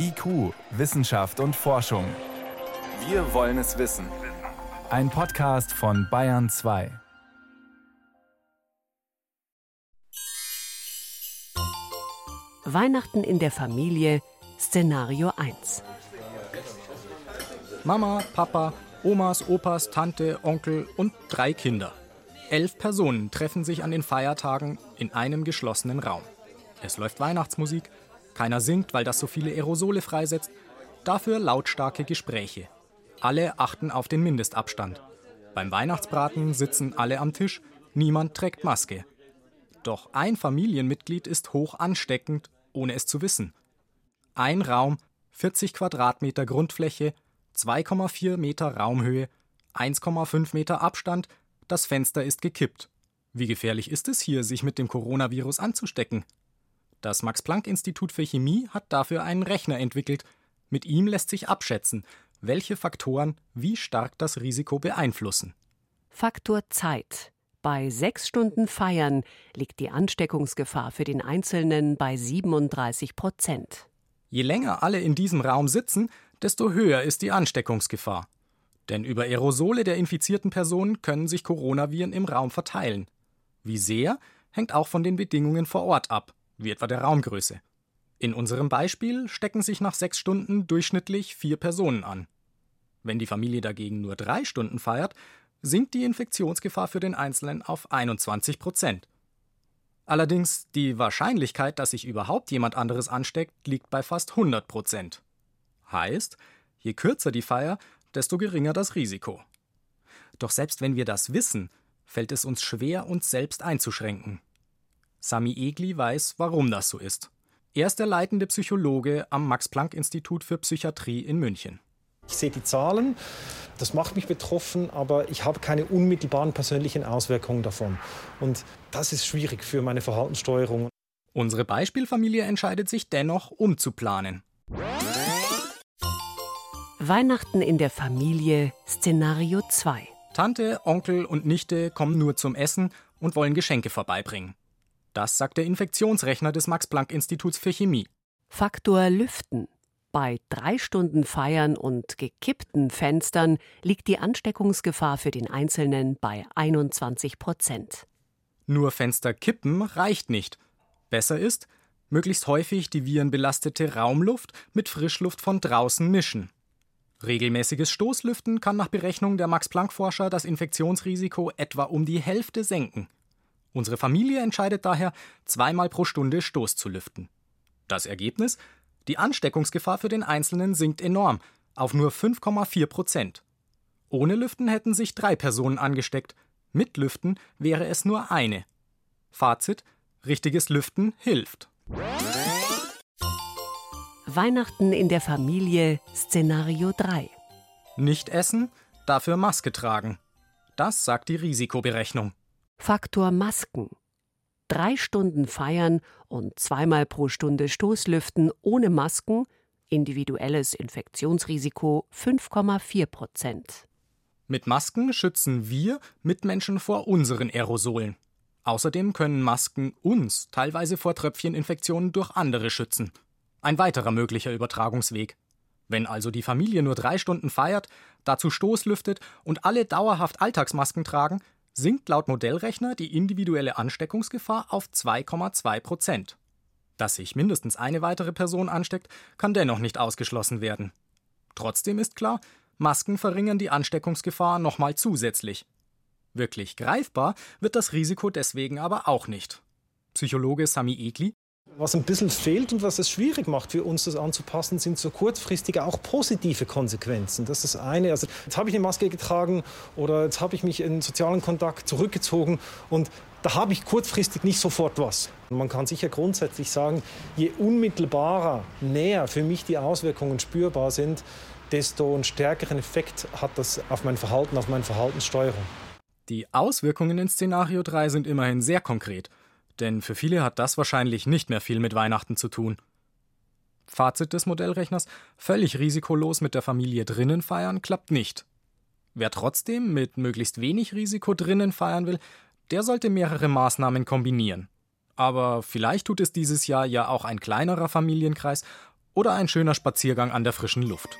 IQ, Wissenschaft und Forschung. Wir wollen es wissen. Ein Podcast von Bayern 2. Weihnachten in der Familie, Szenario 1. Mama, Papa, Omas, Opas, Tante, Onkel und drei Kinder. Elf Personen treffen sich an den Feiertagen in einem geschlossenen Raum. Es läuft Weihnachtsmusik, keiner singt, weil das so viele Aerosole freisetzt. Dafür lautstarke Gespräche. Alle achten auf den Mindestabstand. Beim Weihnachtsbraten sitzen alle am Tisch, niemand trägt Maske. Doch ein Familienmitglied ist hoch ansteckend, ohne es zu wissen. Ein Raum, 40 Quadratmeter Grundfläche, 2,4 Meter Raumhöhe, 1,5 Meter Abstand, das Fenster ist gekippt. Wie gefährlich ist es hier, sich mit dem Coronavirus anzustecken? Das Max-Planck-Institut für Chemie hat dafür einen Rechner entwickelt. Mit ihm lässt sich abschätzen, welche Faktoren wie stark das Risiko beeinflussen. Faktor Zeit. Bei sechs Stunden Feiern liegt die Ansteckungsgefahr für den Einzelnen bei 37 Prozent. Je länger alle in diesem Raum sitzen, desto höher ist die Ansteckungsgefahr. Denn über Aerosole der infizierten Personen können sich Coronaviren im Raum verteilen. Wie sehr, hängt auch von den Bedingungen vor Ort ab wie etwa der Raumgröße. In unserem Beispiel stecken sich nach sechs Stunden durchschnittlich vier Personen an. Wenn die Familie dagegen nur drei Stunden feiert, sinkt die Infektionsgefahr für den Einzelnen auf 21 Prozent. Allerdings die Wahrscheinlichkeit, dass sich überhaupt jemand anderes ansteckt, liegt bei fast 100 Prozent. Heißt, je kürzer die Feier, desto geringer das Risiko. Doch selbst wenn wir das wissen, fällt es uns schwer, uns selbst einzuschränken. Sami Egli weiß, warum das so ist. Er ist der leitende Psychologe am Max-Planck-Institut für Psychiatrie in München. Ich sehe die Zahlen, das macht mich betroffen, aber ich habe keine unmittelbaren persönlichen Auswirkungen davon. Und das ist schwierig für meine Verhaltenssteuerung. Unsere Beispielfamilie entscheidet sich dennoch, umzuplanen. Weihnachten in der Familie, Szenario 2. Tante, Onkel und Nichte kommen nur zum Essen und wollen Geschenke vorbeibringen. Das sagt der Infektionsrechner des Max-Planck-Instituts für Chemie. Faktor Lüften. Bei drei Stunden Feiern und gekippten Fenstern liegt die Ansteckungsgefahr für den Einzelnen bei 21 Prozent. Nur Fenster kippen reicht nicht. Besser ist, möglichst häufig die virenbelastete Raumluft mit Frischluft von draußen mischen. Regelmäßiges Stoßlüften kann nach Berechnung der Max-Planck-Forscher das Infektionsrisiko etwa um die Hälfte senken. Unsere Familie entscheidet daher, zweimal pro Stunde Stoß zu lüften. Das Ergebnis? Die Ansteckungsgefahr für den Einzelnen sinkt enorm auf nur 5,4 Prozent. Ohne Lüften hätten sich drei Personen angesteckt, mit Lüften wäre es nur eine. Fazit: richtiges Lüften hilft. Weihnachten in der Familie Szenario 3. Nicht essen, dafür Maske tragen. Das sagt die Risikoberechnung. Faktor Masken. Drei Stunden feiern und zweimal pro Stunde Stoßlüften ohne Masken, individuelles Infektionsrisiko 5,4 Prozent. Mit Masken schützen wir Mitmenschen vor unseren Aerosolen. Außerdem können Masken uns teilweise vor Tröpfcheninfektionen durch andere schützen. Ein weiterer möglicher Übertragungsweg. Wenn also die Familie nur drei Stunden feiert, dazu Stoßlüftet und alle dauerhaft Alltagsmasken tragen, sinkt laut Modellrechner die individuelle Ansteckungsgefahr auf 2,2 Prozent. Dass sich mindestens eine weitere Person ansteckt, kann dennoch nicht ausgeschlossen werden. Trotzdem ist klar, Masken verringern die Ansteckungsgefahr nochmal zusätzlich. Wirklich greifbar wird das Risiko deswegen aber auch nicht. Psychologe Sami Egli was ein bisschen fehlt und was es schwierig macht für uns, das anzupassen, sind so kurzfristige auch positive Konsequenzen. Das ist das eine. Also jetzt habe ich eine Maske getragen oder jetzt habe ich mich in sozialen Kontakt zurückgezogen und da habe ich kurzfristig nicht sofort was. Man kann sicher grundsätzlich sagen, je unmittelbarer, näher für mich die Auswirkungen spürbar sind, desto einen stärkeren Effekt hat das auf mein Verhalten, auf meine Verhaltenssteuerung. Die Auswirkungen in Szenario 3 sind immerhin sehr konkret denn für viele hat das wahrscheinlich nicht mehr viel mit Weihnachten zu tun. Fazit des Modellrechners: völlig risikolos mit der Familie drinnen feiern klappt nicht. Wer trotzdem mit möglichst wenig Risiko drinnen feiern will, der sollte mehrere Maßnahmen kombinieren. Aber vielleicht tut es dieses Jahr ja auch ein kleinerer Familienkreis oder ein schöner Spaziergang an der frischen Luft.